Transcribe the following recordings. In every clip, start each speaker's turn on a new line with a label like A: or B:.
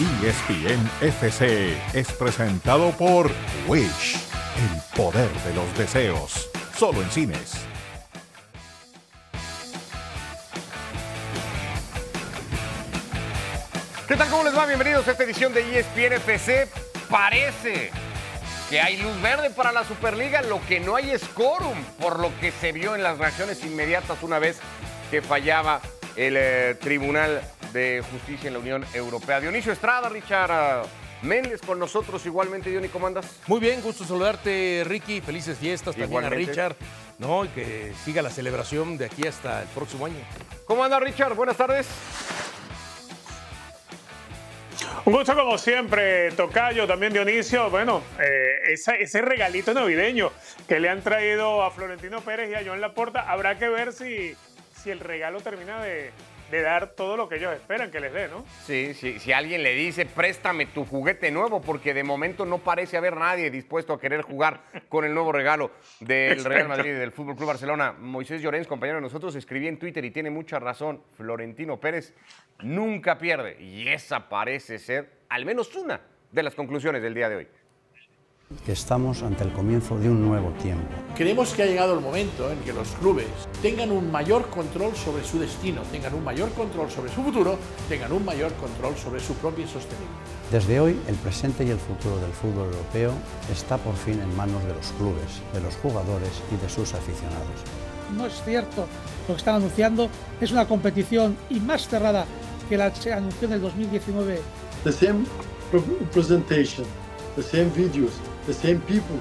A: ESPN FC es presentado por Wish, el poder de los deseos, solo en cines.
B: ¿Qué tal? ¿Cómo les va? Bienvenidos a esta edición de ESPN FC. Parece que hay luz verde para la Superliga, lo que no hay es quórum, por lo que se vio en las reacciones inmediatas una vez que fallaba el eh, Tribunal de Justicia en la Unión Europea. Dionisio Estrada, Richard Méndez con nosotros igualmente. Diony, ¿cómo andas?
C: Muy bien, gusto saludarte, Ricky. Felices fiestas también
B: Igualmente.
C: a Richard. ¿no? Y que siga la celebración de aquí hasta el próximo año.
B: ¿Cómo anda, Richard? Buenas tardes.
D: Un gusto como siempre, Tocayo, también Dionisio. Bueno, eh, esa- ese regalito navideño que le han traído a Florentino Pérez y a Joan Laporta, habrá que ver si, si el regalo termina de, de dar todo lo que ellos esperan que les dé, ¿no?
B: Sí, sí, si alguien le dice, préstame tu juguete nuevo, porque de momento no parece haber nadie dispuesto a querer jugar con el nuevo regalo del Real Madrid y del Fútbol Club Barcelona. Moisés Llorens, compañero de nosotros, escribía en Twitter y tiene mucha razón. Florentino Pérez nunca pierde. Y esa parece ser al menos una de las conclusiones del día de hoy.
E: Que estamos ante el comienzo de un nuevo tiempo.
F: Creemos que ha llegado el momento en que los clubes tengan un mayor control sobre su destino, tengan un mayor control sobre su futuro, tengan un mayor control sobre su propia sostenibilidad.
E: Desde hoy, el presente y el futuro del fútbol europeo está por fin en manos de los clubes, de los jugadores y de sus aficionados.
G: no es cierto lo que están anunciando. Es una competición y más cerrada que la que se anunció en el 2019.
H: the same pre- presentation, the same videos, the same people.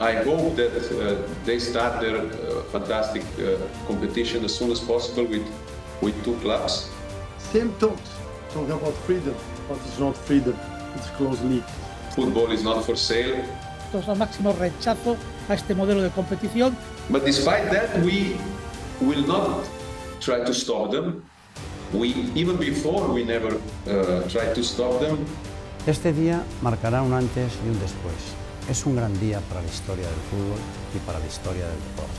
I: I hope that uh, they start their uh, fantastic uh, competition as soon as possible with, with two clubs.
H: Same talks, talking about freedom, but it's not freedom, it's closed league.
I: Football is not for sale.
G: Esto es el máximo rechazo a este modelo de competición.
I: But despite that, we will not try to stop them. We, even before, we never uh, tried to stop them.
E: Este día marcará un antes y un después. Es un gran día para la historia del fútbol y para la historia del deporte.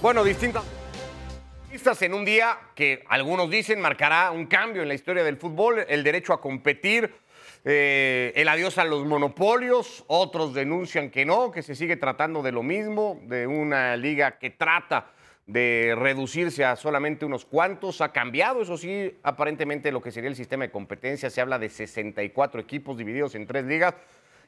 B: Bueno, distintas en un día que algunos dicen marcará un cambio en la historia del fútbol, el derecho a competir, eh, el adiós a los monopolios, otros denuncian que no, que se sigue tratando de lo mismo, de una liga que trata de reducirse a solamente unos cuantos, ha cambiado, eso sí, aparentemente lo que sería el sistema de competencia, se habla de 64 equipos divididos en tres ligas.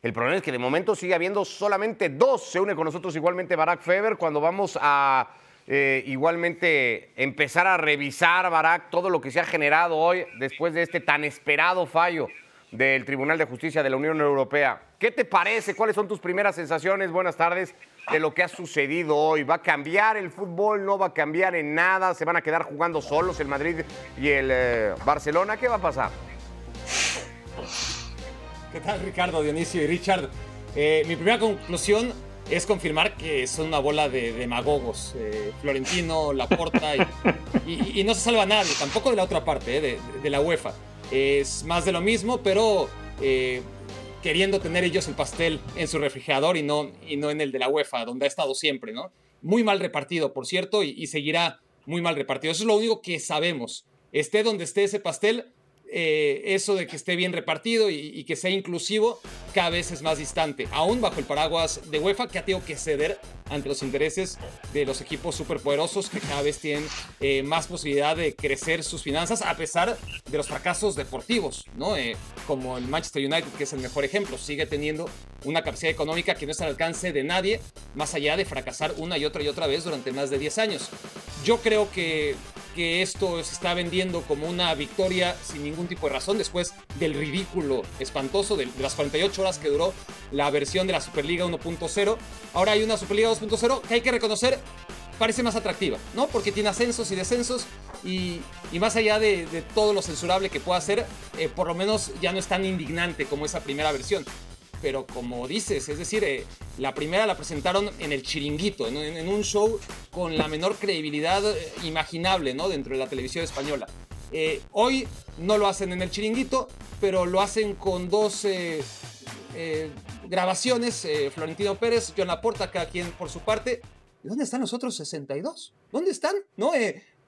B: El problema es que de momento sigue habiendo solamente dos. Se une con nosotros igualmente Barack Feber cuando vamos a eh, igualmente empezar a revisar, Barack, todo lo que se ha generado hoy después de este tan esperado fallo del Tribunal de Justicia de la Unión Europea. ¿Qué te parece? ¿Cuáles son tus primeras sensaciones? Buenas tardes de lo que ha sucedido hoy. ¿Va a cambiar el fútbol? ¿No va a cambiar en nada? ¿Se van a quedar jugando solos el Madrid y el eh, Barcelona? ¿Qué va a pasar?
J: ¿Qué tal, Ricardo, Dionisio y Richard? Eh, mi primera conclusión es confirmar que son una bola de demagogos. Eh, Florentino, Laporta y, y- y no se salva nadie, tampoco de la otra parte, eh, de, de la UEFA. Es más de lo mismo, pero queriendo tener ellos el pastel en su refrigerador y no, y no en el de la UEFA, donde ha estado siempre, ¿no? Muy mal repartido, por cierto, y, y seguirá muy mal repartido. Eso es lo único que sabemos. Esté donde esté ese pastel, eh, eso de que esté bien repartido y, que sea inclusivo cada vez es más distante, aún bajo el paraguas de UEFA que ha tenido que ceder ante los intereses de los equipos superpoderosos que cada vez tienen eh, más posibilidad de crecer sus finanzas a pesar de los fracasos deportivos, ¿no? Eh, como el Manchester United, que es el mejor ejemplo, sigue teniendo una capacidad económica que no está al alcance de nadie, más allá de fracasar una y otra y otra vez durante más de 10 años. Yo creo que que esto se está vendiendo como una victoria sin ningún tipo de razón después del ridículo espantoso de, las 48 horas que duró la versión de la Superliga 1.0. Ahora hay una Superliga 2.0 que hay que reconocer parece más atractiva, ¿no? Porque tiene ascensos y descensos y, y más allá de, de todo lo censurable que pueda ser, eh, por lo menos ya no es tan indignante como esa primera versión pero como dices, es decir, eh, la primera la presentaron en el chiringuito, en, en- un show con la menor credibilidad eh, imaginable, ¿no? Dentro de la televisión española. Eh, hoy no lo hacen en el chiringuito, pero lo hacen con dos grabaciones, Florentino Pérez, John Laporta, cada quien por su parte. ¿Y dónde están los otros 62? ¿Dónde están? ¿No?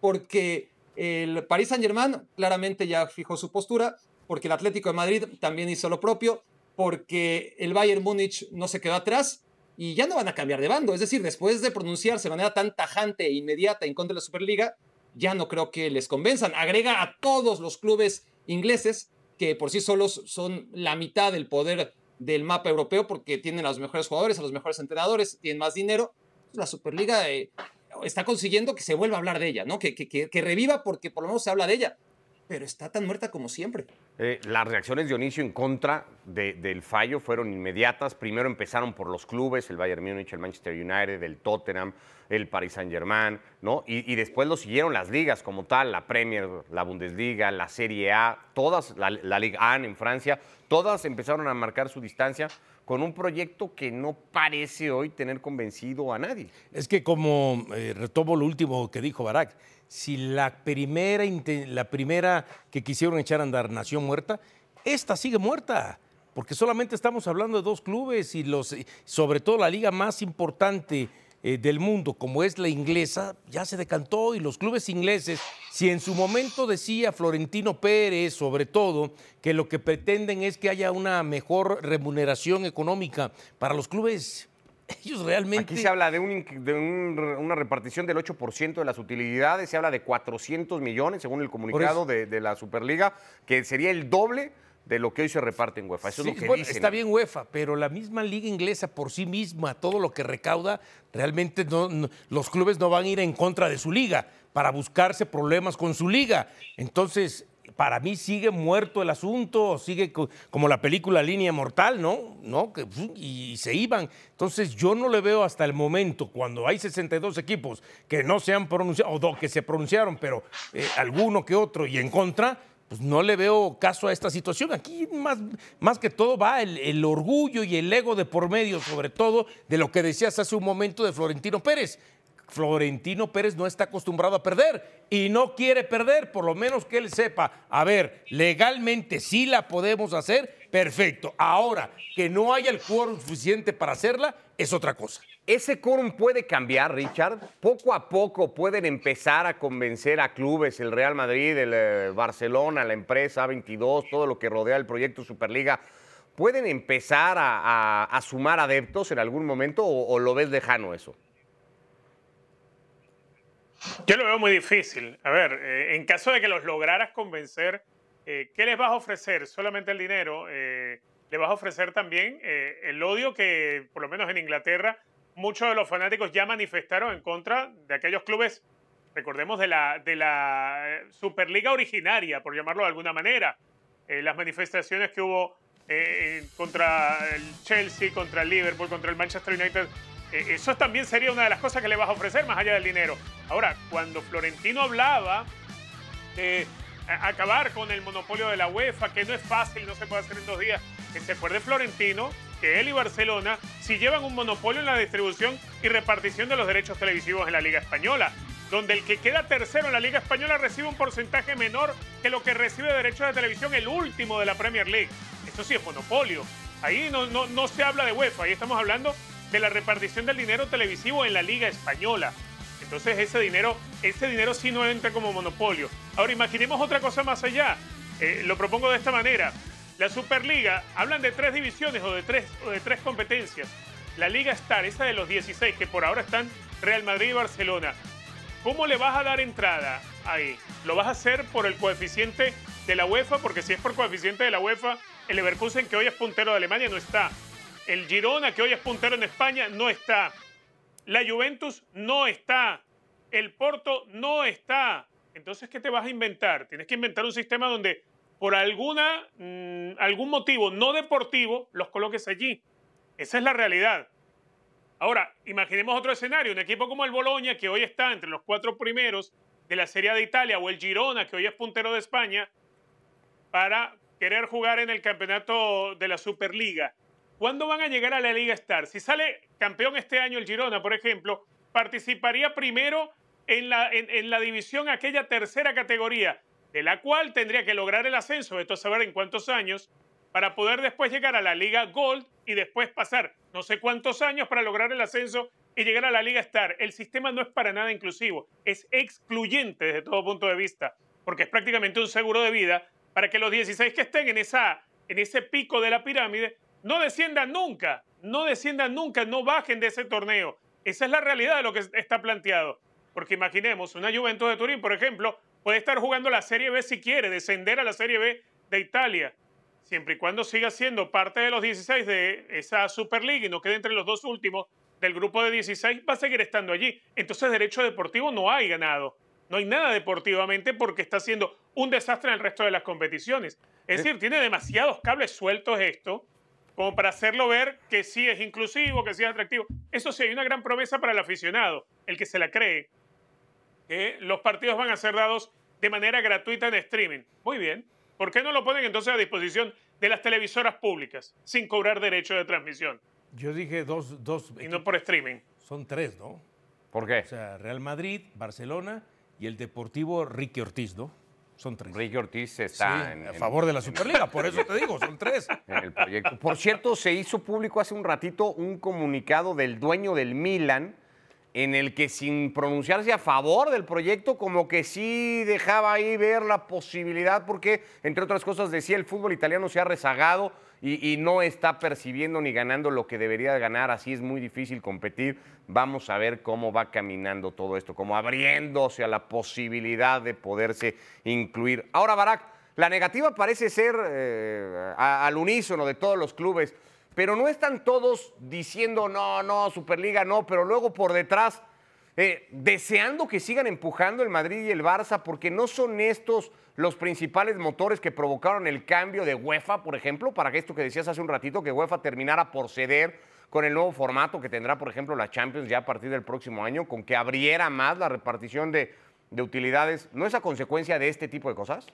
J: Porque El Paris Saint-Germain claramente ya fijó su postura, porque el Atlético de Madrid también hizo lo propio, porque el Bayern Múnich no se quedó atrás y ya no van a cambiar de bando. Es decir, después de pronunciarse de manera tan tajante e inmediata en contra de la Superliga, ya no creo que les convenzan. Agrega a todos los clubes ingleses que por sí solos son la mitad del poder del mapa europeo porque tienen a los mejores jugadores, a los mejores entrenadores, tienen más dinero. La Superliga eh, está consiguiendo que se vuelva a hablar de ella, ¿no? Que, que, que, reviva porque por lo menos se habla de ella. Pero está tan muerta como siempre.
B: Eh, las reacciones de Dionisio en contra del fallo fueron inmediatas. Primero empezaron por los clubes, el Bayern Múnich, el Manchester United, el Tottenham, el Paris Saint-Germain, ¿no? Y, y, después lo siguieron las ligas como tal, la Premier, la Bundesliga, la Serie A, todas, la, la Ligue 1 en Francia, todas empezaron a marcar su distancia con un proyecto que no parece hoy tener convencido a nadie.
C: Es que como eh, retomo lo último que dijo Barak, si la primera, la primera que quisieron echar a andar nació muerta, esta sigue muerta, porque solamente estamos hablando de dos clubes y los, sobre todo la liga más importante eh, del mundo, como es la inglesa, ya se decantó y los clubes ingleses, si en su momento decía Florentino Pérez, sobre todo, que lo que pretenden es que haya una mejor remuneración económica para los clubes, ellos realmente...
B: Aquí se habla de, una repartición del 8% de las utilidades, se habla de 400 millones, según el comunicado de, de la Superliga, que sería el doble de lo que hoy se reparte en UEFA. Eso es lo que
C: dicen. Está bien UEFA, pero la misma liga inglesa por sí misma, todo lo que recauda, realmente los clubes no van a ir en contra de su liga para buscarse problemas con su liga. Entonces, para mí sigue muerto el asunto, sigue como la película Línea Mortal, ¿no? ¿No? Y se iban. Entonces yo no le veo hasta el momento, cuando hay 62 equipos que no se han pronunciado, o que se pronunciaron, pero eh, alguno que otro y en contra, pues no le veo caso a esta situación. Aquí más, más que todo va el, orgullo y el ego de por medio, sobre todo de lo que decías hace un momento de Florentino Pérez. Florentino Pérez no está acostumbrado a perder y no quiere perder, por lo menos que él sepa, a ver, legalmente sí la podemos hacer, perfecto. Ahora, que no haya el quórum suficiente para hacerla, es otra cosa.
B: ¿Ese quórum puede cambiar, Richard? Poco a poco pueden empezar a convencer a clubes, el Real Madrid, el eh, Barcelona, la empresa 22, todo lo que rodea el proyecto Superliga. ¿Pueden empezar a, sumar adeptos en algún momento o, lo ves lejano eso?
D: Yo lo veo muy difícil. A ver, eh, en caso de que los lograras convencer, eh, ¿qué les vas a ofrecer? ¿Solamente el dinero? le vas a ofrecer también el odio que, por lo menos en Inglaterra, muchos de los fanáticos ya manifestaron en contra de aquellos clubes, recordemos, de la, de la eh, Superliga originaria, por llamarlo de alguna manera. Eh, las manifestaciones que hubo eh, contra el Chelsea, contra el Liverpool, contra el Manchester United, eso también sería una de las cosas que le vas a ofrecer más allá del dinero. Ahora, cuando Florentino hablaba de acabar con el monopolio de la UEFA, que no es fácil, no se puede hacer en dos días, que se fue de Florentino, que él y Barcelona si llevan un monopolio en la distribución y repartición de los derechos televisivos en la Liga Española, donde el que queda tercero en la Liga Española recibe un porcentaje menor que lo que recibe de derechos de televisión el último de la Premier League. Esto sí es monopolio. Ahí no, no, no se habla de UEFA, ahí estamos hablando de la repartición del dinero televisivo en la Liga Española. Entonces ese dinero, ese dinero sí no entra como monopolio. Ahora imaginemos otra cosa más allá. Eh, lo propongo de esta manera. La Superliga, hablan de tres divisiones o de tres, o de tres competencias. La Liga Star, esa de los 16 que por ahora están Real Madrid y Barcelona. ¿Cómo le vas a dar entrada ahí? ¿Lo vas a hacer por el coeficiente de la UEFA? Porque si es por coeficiente de la UEFA, el Leverkusen, que hoy es puntero de Alemania, no está. El Girona, que hoy es puntero en España, no está. La Juventus no está. El Porto no está. Entonces, ¿qué te vas a inventar? Tienes que inventar un sistema donde por alguna, mm, algún motivo no deportivo, los coloques allí. Esa es la realidad. Ahora, imaginemos otro escenario, un equipo como el Boloña, que hoy está entre los cuatro primeros de la Serie de Italia, o el Girona, que hoy es puntero de España, para querer jugar en el campeonato de la Superliga. ¿Cuándo van a llegar a la Liga Star? Si sale campeón este año el Girona, por ejemplo, participaría primero en la, en la división, aquella tercera categoría, de la cual tendría que lograr el ascenso, esto saber en cuántos años, para poder después llegar a la Liga Gold y después pasar no sé cuántos años para lograr el ascenso y llegar a la Liga Star. El sistema no es para nada inclusivo, es excluyente desde todo punto de vista, porque es prácticamente un seguro de vida para que los 16 que estén en, esa, en ese pico de la pirámide no desciendan nunca, no desciendan nunca, no bajen de ese torneo. Esa es la realidad de lo que está planteado. Porque imaginemos, una Juventus de Turín, por ejemplo, puede estar jugando la Serie B si quiere, descender a la Serie B de Italia, siempre y cuando siga siendo parte de los 16 de esa Superliga y no quede entre los dos últimos del grupo de 16, va a seguir estando allí. Entonces, derecho deportivo no hay ganado. No hay nada deportivamente porque está siendo un desastre en el resto de las competiciones. Es decir, tiene demasiados cables sueltos esto como para hacerlo ver que sí es inclusivo, que sí es atractivo. Eso sí, hay una gran promesa para el aficionado, el que se la cree, que los partidos van a ser dados de manera gratuita en streaming. Muy bien. ¿Por qué no lo ponen entonces a disposición de las televisoras públicas sin cobrar derecho de transmisión?
C: Yo dije dos, dos.
D: Y no por streaming.
C: Son tres, ¿no?
B: ¿Por qué?
C: O sea, Real Madrid, Barcelona y el Deportivo Ricky Ortiz, ¿no? Son tres.
B: Ricky Ortiz está
C: Sí, a favor de la Superliga, por eso te digo, son tres.
B: en el proyecto. Por cierto, se hizo público hace un ratito un comunicado del dueño del Milan en el que sin pronunciarse a favor del proyecto, como que sí dejaba ahí ver la posibilidad, porque entre otras cosas decía el fútbol italiano se ha rezagado y, no está percibiendo ni ganando lo que debería ganar, así es muy difícil competir. Vamos a ver cómo va caminando todo esto, como abriéndose a la posibilidad de poderse incluir. Ahora, Barak, la negativa parece ser eh, al unísono de todos los clubes, pero no están todos diciendo no, no, Superliga no, pero luego por detrás eh, deseando que sigan empujando el Madrid y el Barça, porque no son estos los principales motores que provocaron el cambio de UEFA, por ejemplo, para que esto que decías hace un ratito, que UEFA terminara por ceder con el nuevo formato que tendrá, por ejemplo, la Champions ya a partir del próximo año, con que abriera más la repartición de, de utilidades, ¿no es a consecuencia de este tipo de cosas?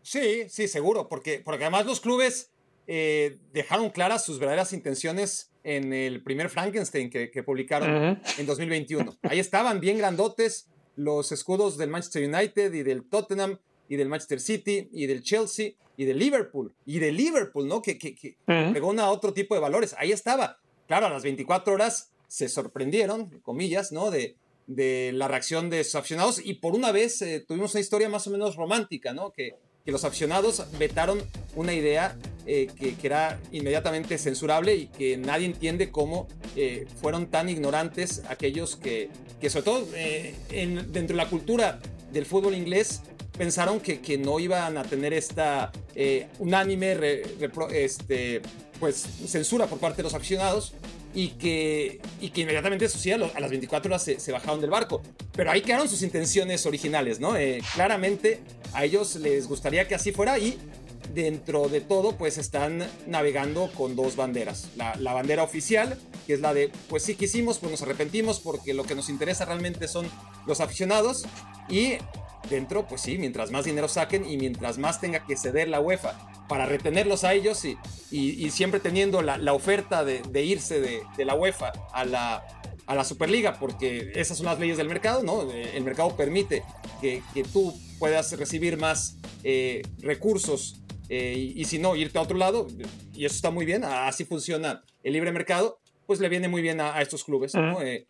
J: Sí, sí, seguro, porque, porque además los clubes eh, dejaron claras sus verdaderas intenciones en el primer Frankenstein que, que publicaron en 2021. Ahí estaban bien grandotes los escudos del Manchester United y del Tottenham y del Manchester City y del Chelsea y del Liverpool y del Liverpool, ¿no? Que, que, que pegó a otro tipo de valores. Ahí estaba. Claro, a las 24 horas se sorprendieron, comillas, ¿no? De, de la reacción de sus aficionados y por una vez eh, tuvimos una historia más o menos romántica, ¿no? Que, que los aficionados vetaron una idea eh, que, que era inmediatamente censurable y que nadie entiende cómo eh, fueron tan ignorantes aquellos que, que sobre todo eh, en- dentro de la cultura del fútbol inglés pensaron que, que no iban a tener esta unánime re- repro- este, pues, censura por parte de los aficionados y que, y que inmediatamente lo- a las 24 horas se, se bajaron del barco. Pero ahí quedaron sus intenciones originales, ¿no? Eh, claramente a ellos les gustaría que así fuera y dentro de todo pues están navegando con dos banderas. La, la bandera oficial, que es la de pues sí quisimos, pues nos arrepentimos porque lo que nos interesa realmente son los aficionados y dentro pues sí, mientras más dinero saquen y mientras más tenga que ceder la UEFA para retenerlos a ellos y, y- y siempre teniendo la, la oferta de, de irse de, de la UEFA a la, a la Superliga, porque esas son las leyes del mercado, ¿no? Eh, El mercado permite que, que tú puedas recibir más eh, recursos eh, y, y si no, irte a otro lado, y eso está muy bien, así funciona el libre mercado, pues le viene muy bien a, a estos clubes, ¿no? Eh,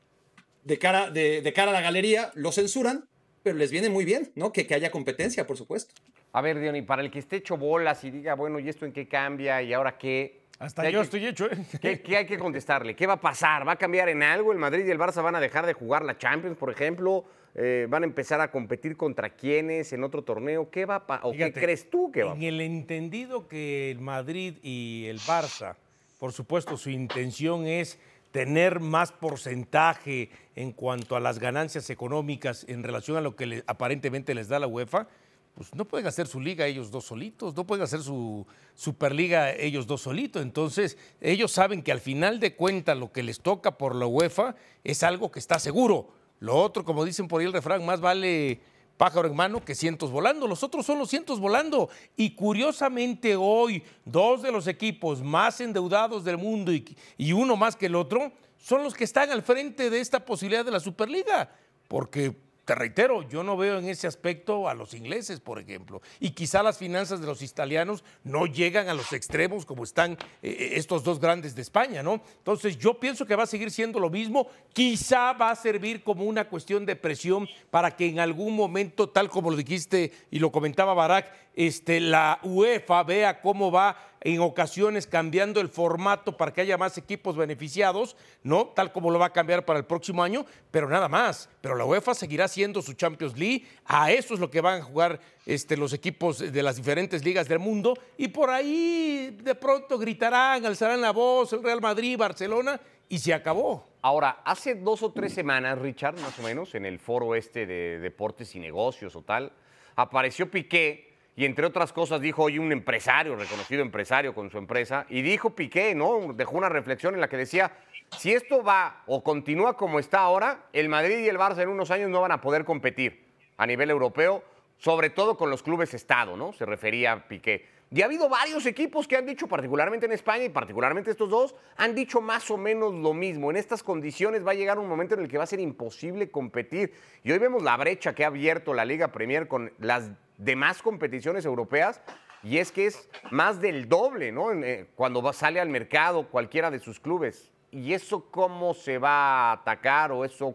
J: de, cara, de, de cara a la galería lo censuran, pero les viene muy bien, ¿no? Que, que haya competencia, por supuesto.
B: A ver, Diony, para el que esté hecho bolas y diga, bueno, ¿y esto en qué cambia? ¿Y ahora qué?
C: Hasta
B: ¿Qué hay
C: yo
B: que-
C: estoy hecho, ¿eh?
B: ¿Qué, qué hay que contestarle? ¿Qué va a pasar? ¿Va a cambiar en algo? ¿El Madrid y el Barça van a dejar de jugar la Champions, por ejemplo? Eh, ¿Van a empezar a competir contra quiénes en otro torneo? ¿Qué va a ¿O
C: Fíjate,
B: qué crees tú que va a
C: En el entendido que el Madrid y el Barça, por supuesto, su intención es tener más porcentaje en cuanto a las ganancias económicas en relación a lo que aparentemente les da la UEFA, pues no pueden hacer su liga ellos dos solitos, no pueden hacer su Superliga ellos dos solitos. Entonces, ellos saben que al final de cuentas lo que les toca por la UEFA es algo que está seguro. Lo otro, como dicen por ahí el refrán, más vale pájaro en mano que cientos volando. Los otros son los cientos volando. Y curiosamente hoy, dos de los equipos más endeudados del mundo y, y uno más que el otro, son los que están al frente de esta posibilidad de la Superliga. Porque te reitero, yo no veo en ese aspecto a los ingleses, por ejemplo. Y quizá las finanzas de los italianos no llegan a los extremos como están eh, eh, estos dos grandes de España, ¿no? Entonces yo pienso que va a seguir siendo lo mismo. Quizá va a servir como una cuestión de presión para que en algún momento, tal como lo dijiste y lo comentaba Barak, este, la UEFA vea cómo va en ocasiones cambiando el formato para que haya más equipos beneficiados, ¿no? Tal como lo va a cambiar para el próximo año, pero nada más. Pero la UEFA seguirá siendo su Champions League, a eso es lo que van a jugar este, los equipos de las diferentes ligas del mundo, y por ahí de pronto gritarán, alzarán la voz el Real Madrid, Barcelona, y se acabó.
B: Ahora, hace dos o tres semanas, Richard, más o menos, en el foro este de deportes y negocios o tal, apareció Piqué y entre otras cosas dijo hoy un empresario, reconocido empresario con su empresa, y dijo Piqué, ¿no? Dejó una reflexión en la que decía, si esto va o continúa como está ahora, el Madrid y el Barça en unos años no van a poder competir a nivel europeo, sobre todo con los clubes Estado, ¿no? Se refería a Piqué. Y ha habido varios equipos que han dicho, particularmente en España y particularmente estos dos, han dicho más o menos lo mismo. En estas condiciones va a llegar un momento en el que va a ser imposible competir. Y hoy vemos la brecha que ha abierto la Liga Premier con las demás competiciones europeas. Y es que es más del doble, ¿no? Eh, cuando sale al mercado cualquiera de sus clubes. ¿Y eso cómo se va a atacar o eso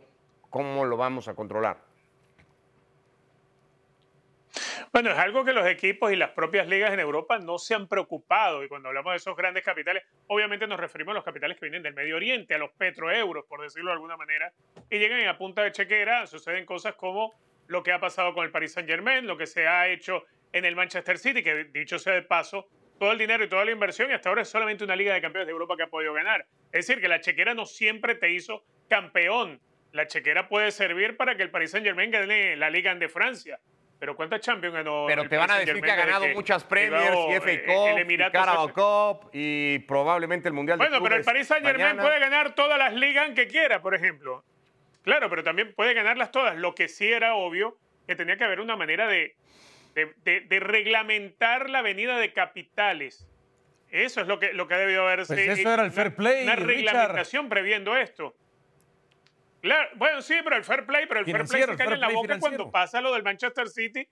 B: cómo lo vamos a controlar?
D: Bueno, es algo que los equipos y las propias ligas en Europa no se han preocupado. Y cuando hablamos de esos grandes capitales, obviamente nos referimos a los capitales que vienen del Medio Oriente, a los petroeuros, por decirlo de alguna manera, y llegan a punta de chequera. Suceden cosas como lo que ha pasado con el Paris Saint Germain, lo que se ha hecho en el Manchester City, que dicho sea de paso, todo el dinero y toda la inversión, y hasta ahora es solamente una Liga de Campeones de Europa que ha podido ganar. Es decir, que la chequera no siempre te hizo campeón. La chequera puede servir para que el Paris Saint Germain gane la Liga de Francia pero ¿cuántas Champions ganó?
B: Pero te van a decir que ha ganado muchas Premiers y FA eh, Cup, y Carabao Cup y probablemente el Mundial
D: bueno,
B: de
D: Bueno, pero el Paris Saint Germain puede ganar todas las ligas que quiera, por ejemplo. Claro, pero también puede ganarlas todas. Lo que sí era obvio que tenía que haber una manera de, de, reglamentar la venida de capitales. Eso es lo que, lo que ha debido haberse.
C: Pues eso era el fair play.
D: Una reglamentación previendo esto. Claro, bueno, sí, pero el fair play, pero el fair play se cae en la boca cuando pasa lo del Manchester City.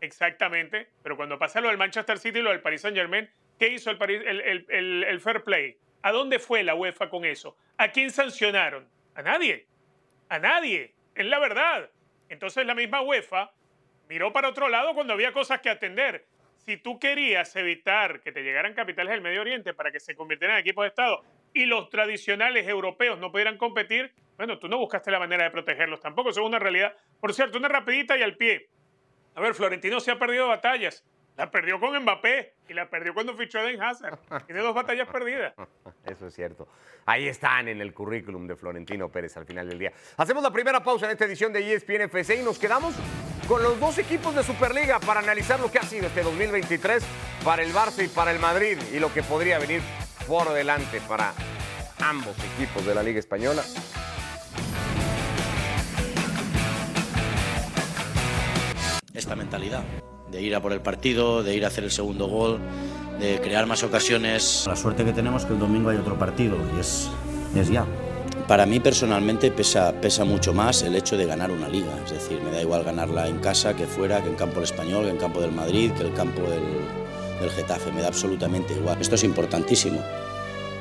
D: Exactamente, pero cuando pasa lo del Manchester City y lo del Paris Saint Germain, ¿qué hizo el, el, fair play? ¿A dónde fue la UEFA con eso? ¿A quién sancionaron? A nadie. A nadie. Es la verdad. Entonces la misma UEFA miró para otro lado cuando había cosas que atender. Si tú querías evitar que te llegaran capitales del Medio Oriente para que se convirtieran en equipos de Estado y los tradicionales europeos no pudieran competir, bueno, tú no buscaste la manera de protegerlos tampoco, eso es una realidad. Por cierto, una rapidita y al pie. A ver, Florentino se ha perdido batallas. La perdió con Mbappé y la perdió cuando fichó a Den Hazard. Tiene dos batallas perdidas.
B: Eso es cierto. Ahí están en el currículum de Florentino Pérez al final del día. Hacemos la primera pausa en esta edición de ESPN FC y nos quedamos con los dos equipos de Superliga para analizar lo que ha sido este 2023 para el Barça y para el Madrid y lo que podría venir por delante para ambos equipos de la Liga Española.
K: Esta mentalidad de ir a por el partido, de ir a hacer el segundo gol, de crear más ocasiones.
E: La suerte que tenemos es que el domingo hay otro partido y es, es ya.
K: Para mí personalmente pesa, pesa mucho más el hecho de ganar una liga, es decir, me da igual ganarla en casa que fuera, que en campo del español, que en campo del Madrid, que el campo del, del Getafe, me da absolutamente igual. Esto es importantísimo.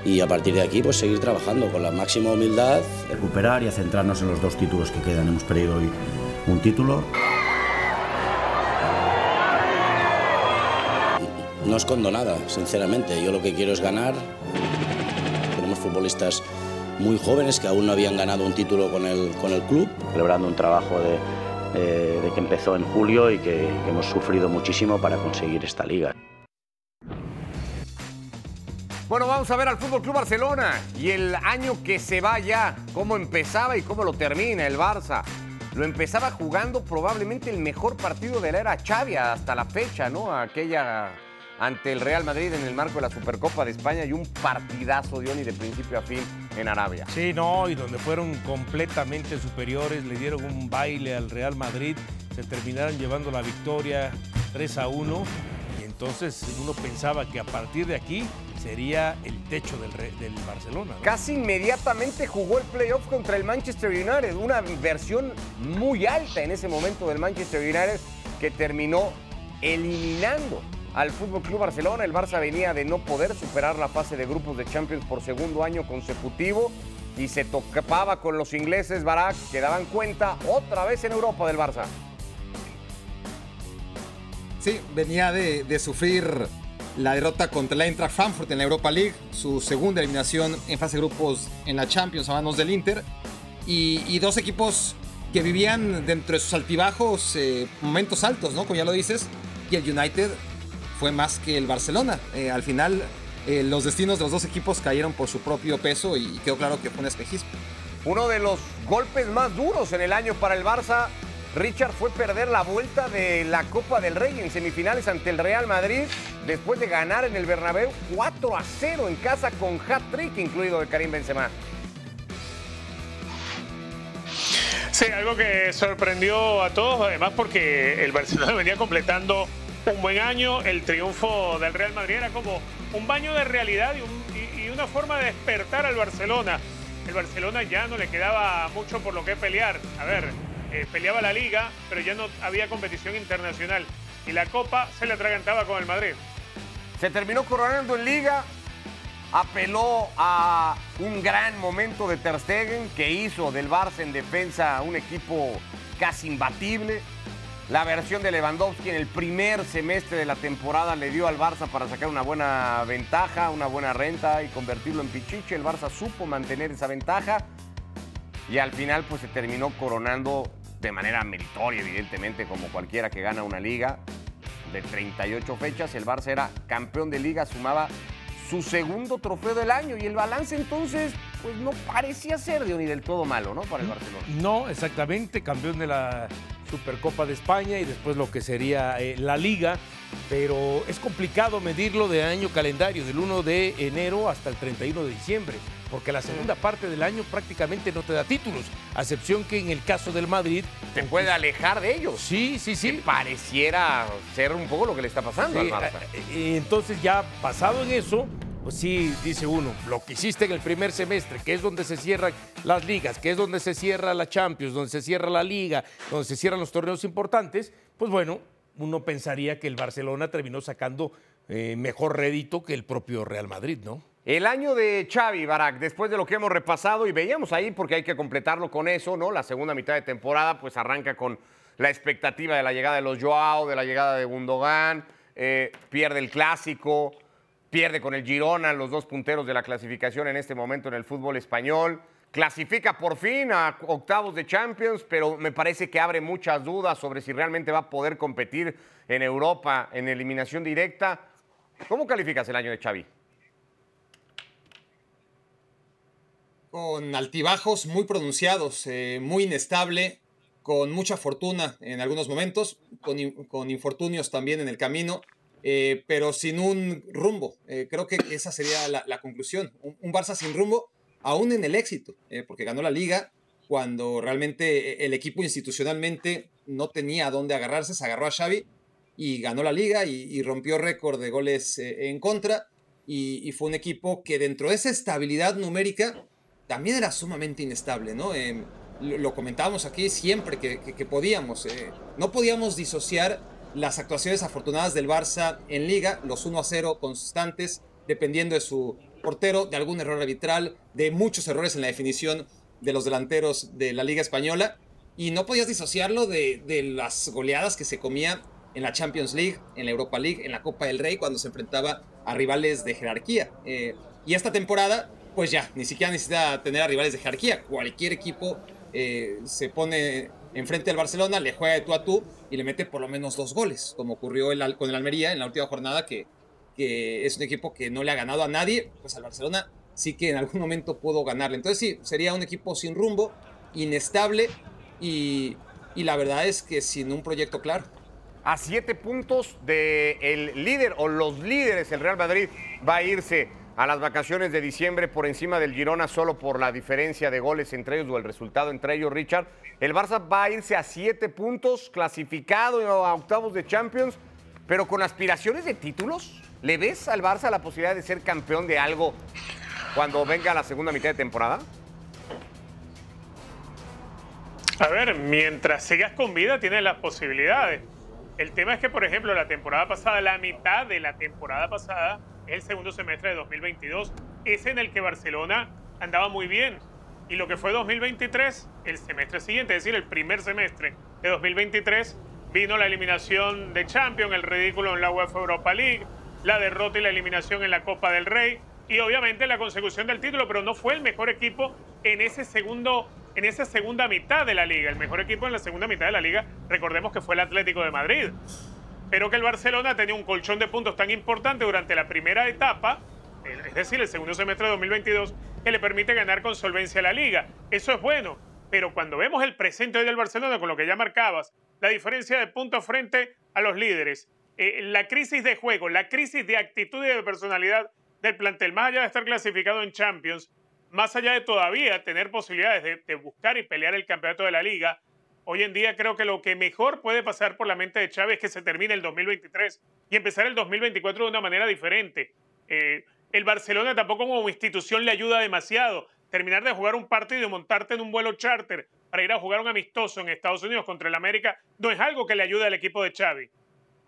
K: Y a partir de aquí, pues seguir trabajando con la máxima humildad.
E: Recuperar y a centrarnos en los dos títulos que quedan. Hemos perdido hoy un título.
K: No escondo nada, sinceramente. Yo lo que quiero es ganar. Tenemos futbolistas muy jóvenes que aún no habían ganado un título con el, con el club.
E: Celebrando un trabajo de, de que empezó en julio y que, que hemos sufrido muchísimo para conseguir esta liga.
B: Bueno, vamos a ver al Fútbol Club Barcelona y el año que se va ya, cómo empezaba y cómo lo termina el Barça. Lo empezaba jugando probablemente el mejor partido de la era Xavi hasta la fecha, ¿no? Aquella ante el Real Madrid en el marco de la Supercopa de España y un partidazo, Diony, de principio a fin en Arabia.
C: Sí, no, y donde fueron completamente superiores, le dieron un baile al Real Madrid, se terminaron llevando la victoria 3 a 1 entonces uno pensaba que a partir de aquí sería el techo del, Barcelona. ¿no?
B: Casi inmediatamente jugó el playoff contra el Manchester United, una versión muy alta en ese momento del Manchester United que terminó eliminando al Fútbol Club Barcelona. El Barça venía de no poder superar la fase de grupos de Champions por segundo año consecutivo y se topaba con los ingleses Barak que daban cuenta otra vez en Europa del Barça.
J: Sí, venía de, sufrir la derrota contra el Eintracht Frankfurt en la Europa League, su segunda eliminación en fase de grupos en la Champions a manos del Inter, y, y dos equipos que vivían dentro de sus altibajos eh, momentos altos, ¿no? Como ya lo dices, y el United fue más que el Barcelona. Eh, al final, eh, los destinos de los dos equipos cayeron por su propio peso y quedó claro que fue un espejismo.
B: Uno de los golpes más duros en el año para el Barça, Richard, fue perder la vuelta de la Copa del Rey en semifinales ante el Real Madrid después de ganar en el Bernabéu 4 a 0 en casa con hat-trick incluido de Karim Benzema.
D: Sí, algo que sorprendió a todos, además porque el Barcelona venía completando un buen año. El triunfo del Real Madrid era como un baño de realidad y, un- y- y una forma de despertar al Barcelona. El Barcelona ya no le quedaba mucho por lo que pelear. A ver, eh, peleaba la liga, pero ya no había competición internacional. Y la Copa se le atragantaba con el Madrid.
B: Se terminó coronando en Liga, apeló a un gran momento de Ter Stegen que hizo del Barça en defensa un equipo casi imbatible. La versión de Lewandowski en el primer semestre de la temporada le dio al Barça para sacar una buena ventaja, una buena renta y convertirlo en pichiche. El Barça supo mantener esa ventaja y al final pues se terminó coronando de manera meritoria, evidentemente, como cualquiera que gana una liga de 38 fechas. El Barça era campeón de liga, sumaba su segundo trofeo del año y el balance entonces pues no parecía ser de ni del todo malo, ¿no? Para el Barcelona.
C: No, exactamente, campeón de la Supercopa de España y después lo que sería eh, la Liga, pero es complicado medirlo de año calendario, del 1 de enero hasta el 31 de diciembre, porque la segunda parte del año prácticamente no te da títulos, a excepción que en el caso del Madrid...
B: Te puede alejar de ellos.
C: Sí, sí, sí.
B: Que pareciera ser un poco lo que le está pasando
C: Sí,
B: al Barça.
C: eh, eh, entonces ya basado en eso, pues sí, dice uno, lo que hiciste en el primer semestre, que es donde se cierran las ligas, que es donde se cierra la Champions, donde se cierra la Liga, donde se cierran los torneos importantes, pues bueno, uno pensaría que el Barcelona terminó sacando eh, mejor rédito que el propio Real Madrid, ¿no?
B: El año de Xavi Barak, después de lo que hemos repasado y veíamos ahí, porque hay que completarlo con eso, ¿no? La segunda mitad de temporada, pues arranca con la expectativa de la llegada de los Joao, de la llegada de Gundogan, eh, pierde el clásico, pierde con el Girona, los dos punteros de la clasificación en este momento en el fútbol español. Clasifica por fin a octavos de Champions, pero me parece que abre muchas dudas sobre si realmente va a poder competir en Europa en eliminación directa. ¿Cómo calificas el año de Xavi?
J: con altibajos muy pronunciados, eh, muy inestable, con mucha fortuna en algunos momentos, con, con infortunios también en el camino, eh, pero sin un rumbo. Eh, creo que esa sería la, la conclusión. Un, un Barça sin rumbo, aún en el éxito, eh, porque ganó la liga cuando realmente el equipo institucionalmente no tenía a dónde agarrarse, se agarró a Xavi y ganó la liga y, y rompió récord de goles eh, en contra. Y, y fue un equipo que dentro de esa estabilidad numérica también era sumamente inestable, ¿no? Eh, lo, lo comentábamos aquí siempre que, que- que podíamos. eh, no podíamos disociar las actuaciones afortunadas del Barça en liga, los 1 a 0 constantes, dependiendo de su portero, de algún error arbitral, de muchos errores en la definición de los delanteros de la Liga Española. Y no podías disociarlo de, de las goleadas que se comía en la Champions League, en la Europa League, en la Copa del Rey, cuando se enfrentaba a rivales de jerarquía. Eh, y esta temporada, pues ya, ni siquiera necesita tener a rivales de jerarquía. Cualquier equipo eh, se pone enfrente del Barcelona, le juega de tú a tú y le mete por lo menos dos goles, como ocurrió con el Almería en la última jornada, que, que es un equipo que no le ha ganado a nadie, pues al Barcelona sí que en algún momento pudo ganarle. Entonces sí, sería un equipo sin rumbo, inestable y, y la verdad es que sin un proyecto claro.
B: a siete puntos del líder o los líderes. El Real Madrid va a irse a las vacaciones de diciembre por encima del Girona solo por la diferencia de goles entre ellos o el resultado entre ellos, Richard. El Barça va a irse a siete puntos, clasificado a octavos de Champions, pero con aspiraciones de títulos. ¿Le ves al Barça la posibilidad de ser campeón de algo cuando venga la segunda mitad de temporada?
D: A ver, mientras sigas con vida tienes las posibilidades. El tema es que, por ejemplo, la temporada pasada, la mitad de la temporada pasada, el segundo semestre de 2022, es en el que Barcelona andaba muy bien. Y lo que fue 2023, el semestre siguiente, es decir, el primer semestre de 2023, vino la eliminación de Champions, el ridículo en la UEFA Europa League, la derrota y la eliminación en la Copa del Rey y obviamente la consecución del título, pero no fue el mejor equipo en ese segundo en esa segunda mitad de la liga. El mejor equipo en la segunda mitad de la liga, recordemos que fue el Atlético de Madrid. Pero que el Barcelona tenía un colchón de puntos tan importante durante la primera etapa, es decir, el segundo semestre de 2022, que le permite ganar con solvencia la liga. Eso es bueno, pero cuando vemos el presente hoy del Barcelona, con lo que ya marcabas, la diferencia de puntos frente a los líderes, eh, la crisis de juego, la crisis de actitud y de personalidad del plantel, más allá de estar clasificado en Champions, más allá de todavía tener posibilidades de, buscar y pelear el campeonato de la liga, hoy en día creo que lo que mejor puede pasar por la mente de Chávez es que se termine el 2023 y empezar el 2024 de una manera diferente. Eh, el Barcelona tampoco como institución le ayuda demasiado. Terminar de jugar un partido y montarte en un vuelo charter para ir a jugar un amistoso en Estados Unidos contra el América no es algo que le ayude al equipo de Xavi.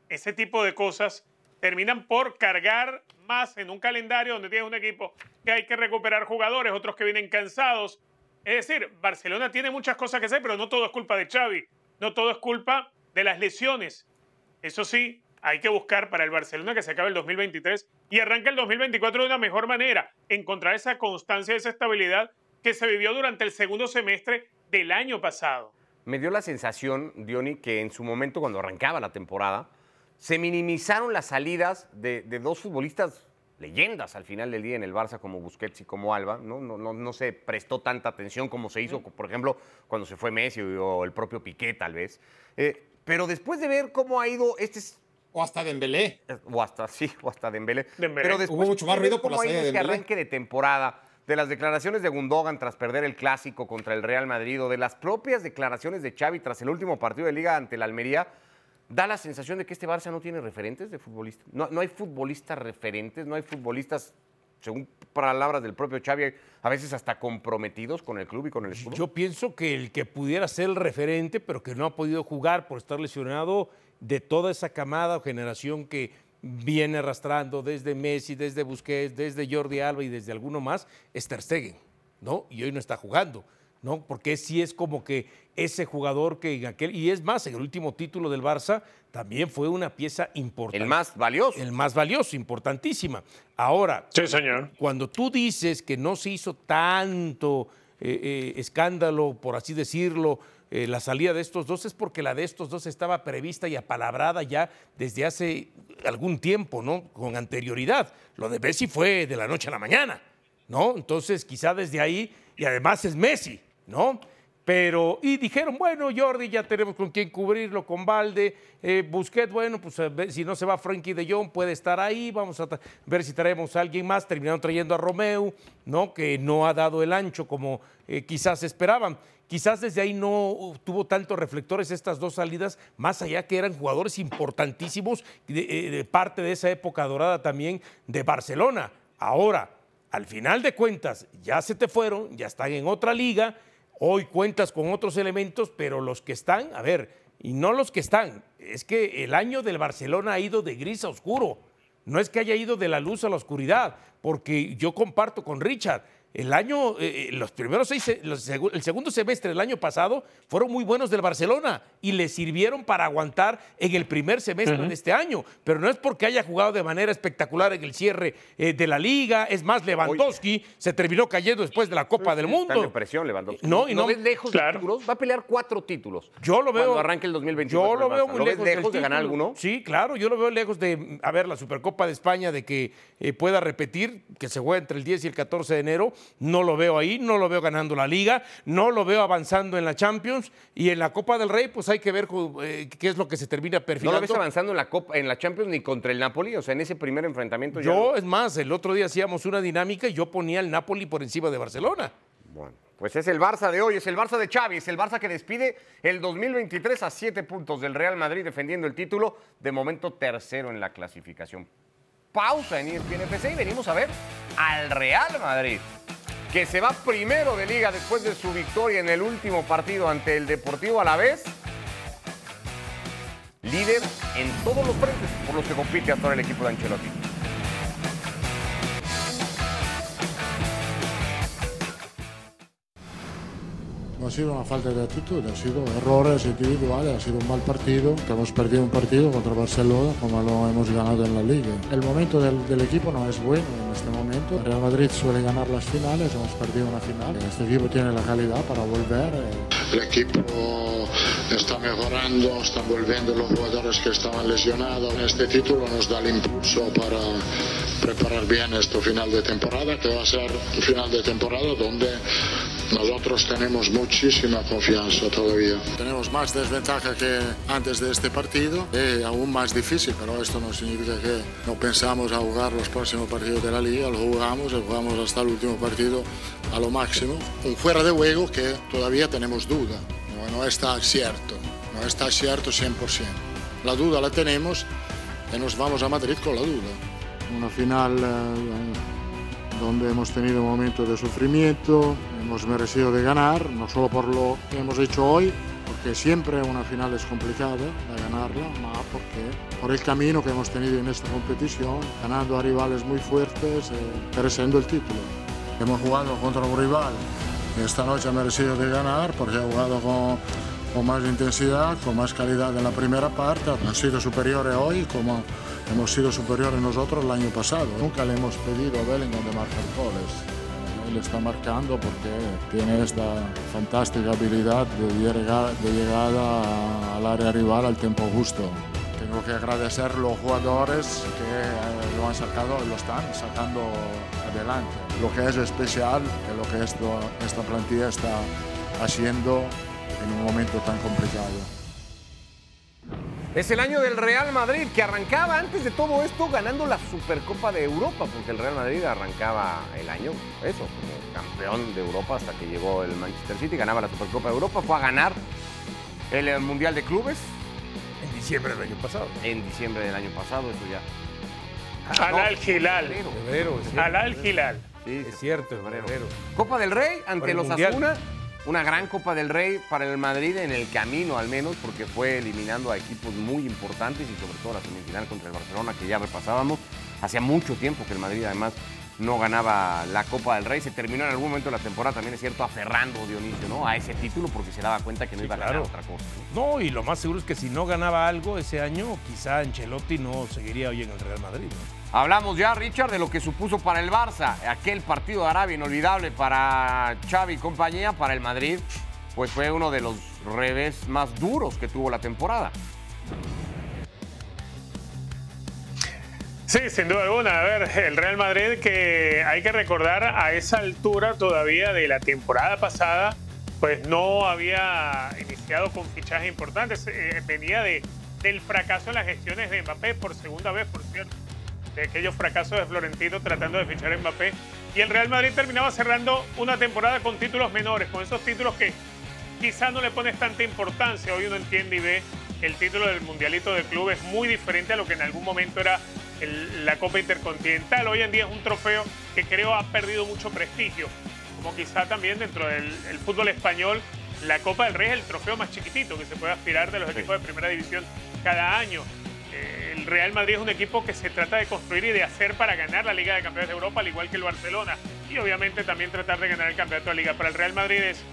D: Ese tipo de cosas terminan por cargar más en un calendario donde tienes un equipo que hay que recuperar jugadores, otros que vienen cansados. Es decir, Barcelona tiene muchas cosas que hacer, pero no todo es culpa de Xavi, no todo es culpa de las lesiones. Eso sí, hay que buscar para el Barcelona que se acabe el 2023 y arranque el 2024 de una mejor manera, encontrar esa constancia, esa estabilidad que se vivió durante el segundo semestre del año pasado.
B: Me dio la sensación, Diony, que en su momento cuando arrancaba la temporada, se minimizaron las salidas de, dos futbolistas leyendas al final del día en el Barça como Busquets y como Alba, ¿no? No, no, se prestó tanta atención como se hizo, por ejemplo, cuando se fue Messi o el propio Piqué tal vez. Eh, pero después de ver cómo ha ido este...
J: O hasta Dembélé.
B: O hasta, sí, o hasta Dembélé.
J: Dembélé.
B: Pero después
J: Hubo mucho más ruido por la salida de
B: este arranque de temporada, de las declaraciones de Gundogan tras perder el Clásico contra el Real Madrid, o de las propias declaraciones de Xavi tras el último partido de Liga ante el Almería, da la sensación de que este Barça no tiene referentes de futbolistas. No, no hay futbolistas referentes, no hay futbolistas, según palabras del propio Xavi, a veces hasta comprometidos con el club y con el escudo.
C: Yo pienso que el que pudiera ser el referente, pero que no ha podido jugar por estar lesionado, de toda esa camada o generación que viene arrastrando desde Messi, desde Busquets, desde Jordi Alba y desde alguno más, es Ter Stegen, ¿no? Y hoy no está jugando. ¿No? Porque sí es como que ese jugador que en aquel, y es más, en el último título del Barça también fue una pieza importante.
B: El más valioso.
C: El más valioso, importantísima. Ahora,
D: sí, señor.
C: cuando tú dices que no se hizo tanto eh, eh, escándalo, por así decirlo, eh, la salida de estos dos es porque la de estos dos estaba prevista y apalabrada ya desde hace algún tiempo, ¿no? Con anterioridad. Lo de Messi fue de la noche a la mañana, ¿no? Entonces, quizá desde ahí, y además es Messi, ¿no? Pero, y dijeron, bueno, Jordi, ya tenemos con quién cubrirlo, con Valde, eh, Busquets, bueno, pues si no se va Frankie de Jong, puede estar ahí, vamos a ver si traemos a alguien más, terminaron trayendo a Romeo, ¿no? Que no ha dado el ancho como eh, quizás esperaban. Quizás desde ahí no tuvo tantos reflectores estas dos salidas, más allá que eran jugadores importantísimos eh, de parte de esa época dorada también de Barcelona. Ahora, al final de cuentas, ya se te fueron, ya están en otra liga Hoy cuentas con otros elementos, pero los que están, a ver, y no los que están, es que el año del Barcelona ha ido de gris a oscuro. No es que haya ido de la luz a la oscuridad, porque yo comparto con Richard el año, eh, eh, los primeros seis, el segundo semestre del año pasado fueron muy buenos del Barcelona y le sirvieron para aguantar en el primer semestre de este año. Pero no es porque haya jugado de manera espectacular en el cierre eh, de la liga. Es más, Lewandowski se terminó cayendo después de la Copa del Mundo.
B: Está presión Lewandowski.
C: No, y no,
B: ves lejos de títulos. Va a pelear cuatro títulos.
C: Yo lo veo.
B: Cuando arranque el 2021.
C: Yo lo veo muy lejos,
B: lejos de ganar alguno.
C: Sí, claro. Yo lo veo lejos de, a ver, la Supercopa de España, de que pueda repetir, que se juega entre el 10 y el 14 de enero. No lo veo ahí, no lo veo ganando la liga, no lo veo avanzando en la Champions y en la Copa del Rey, pues hay que ver eh, qué es lo que se termina perfilando.
B: ¿No lo ves avanzando en la Copa, en la Champions ni contra el Napoli? O sea, en ese primer enfrentamiento
C: Yo, es más, el otro día hacíamos una dinámica y yo ponía el Napoli por encima de Barcelona.
B: Bueno, pues es el Barça de hoy, es el Barça de Xavi, es el Barça que despide el 2023 a siete puntos del Real Madrid defendiendo el título, de momento tercero en la clasificación. Pausa en ESPN FC y venimos a ver al Real Madrid, que se va primero de liga después de su victoria en el último partido ante el Deportivo Alavés. Líder en todos los frentes por los que compite ahora el equipo de Ancelotti.
L: Ha sido una falta de actitud, ha sido errores individuales, ha sido un mal partido, hemos perdido un partido contra Barcelona como lo hemos ganado en la liga. El momento del equipo no es bueno en este momento. El Real Madrid suele ganar las finales, hemos perdido una final. Este equipo tiene la calidad para volver. eh.
M: El equipo está mejorando, están volviendo los jugadores que estaban lesionados. Este título nos da el impulso para preparar bien este final de temporada, que va a ser un final de temporada donde nosotros tenemos muchísima confianza todavía.
L: Tenemos más desventaja que antes de este partido, es aún más difícil, pero esto no significa que no pensamos a jugar los próximos partidos de la liga, lo jugamos y jugamos hasta el último partido a lo máximo. Un fuera de juego que todavía tenemos duda, no, no está cierto, no está cierto 100%. La duda la tenemos y nos vamos a Madrid con la duda. Una final eh, donde hemos tenido momentos de sufrimiento, hemos merecido de ganar, no solo por lo que hemos hecho hoy, porque siempre una final es complicada de ganarla, ma porque por el camino que hemos tenido en esta competición, ganando a rivales muy fuertes, eh, mereciendo el título. Hemos jugado contra un rival que esta noche ha merecido de ganar porque ha jugado con, con más intensidad, con más calidad en la primera parte, han sido superiores hoy como hemos sido superiores nosotros el año pasado. Nunca le hemos pedido a Bellingham de marcar goles. Él está marcando porque tiene esta fantástica habilidad de, llegar, de llegada al área rival al tiempo justo. Tengo que agradecer los jugadores que eh, lo han sacado y lo están sacando adelante. Lo que es especial es lo que esto, esta plantilla está haciendo en un momento tan complicado.
B: Es el año del Real Madrid, que arrancaba antes de todo esto ganando la Supercopa de Europa, porque el Real Madrid arrancaba el año, eso, como campeón de Europa hasta que llegó el Manchester City, ganaba la Supercopa de Europa, fue a ganar el eh, Mundial de Clubes.
C: En diciembre del año pasado.
B: En diciembre del año pasado, eso ya.
D: Al Al Hilal.
C: Febrero, es cierto.
D: Al Al Hilal.
B: Sí,
C: Es cierto, febrero.
B: Copa del Rey ante los
C: Mundial.
B: Una gran Copa del Rey para el Madrid en el camino al menos, porque fue eliminando a equipos muy importantes y sobre todo la semifinal contra el Barcelona que ya repasábamos. Hacía mucho tiempo que el Madrid además no ganaba la Copa del Rey. Se terminó en algún momento de la temporada, también es cierto, aferrando Dionisio ¿no? a ese título porque se daba cuenta que no
C: Sí,
B: iba a ganar
C: claro.
B: otra cosa. ¿no?
C: No, y lo más seguro es que si no ganaba algo ese año, quizá Ancelotti no seguiría hoy en el Real Madrid. ¿no?
B: Hablamos ya, Richard, de lo que supuso para el Barça, aquel partido de Arabia inolvidable para Xavi y compañía, para el Madrid, pues fue uno de los revés más duros que tuvo la temporada.
D: Sí, sin duda alguna. A ver, el Real Madrid que hay que recordar a esa altura todavía de la temporada pasada, pues no había iniciado con fichajes importantes. Eh, venía de, del fracaso en las gestiones de Mbappé por segunda vez, por cierto. De aquellos fracasos de Florentino tratando de fichar a Mbappé. Y el Real Madrid terminaba cerrando una temporada con títulos menores, con esos títulos que quizás no le pones tanta importancia. Hoy uno entiende y ve que el título del Mundialito de Club es muy diferente a lo que en algún momento era el- la Copa Intercontinental. Hoy en día es un trofeo que creo ha perdido mucho prestigio. Como quizá también dentro del el fútbol español, la Copa del Rey es el trofeo más chiquitito que se puede aspirar de los equipos de primera división cada año. El Real Madrid es un equipo que se trata de construir y de hacer para ganar la Liga de Campeones de Europa, al igual que el Barcelona. Y obviamente también tratar de ganar el Campeonato de Liga. Para el Real Madrid es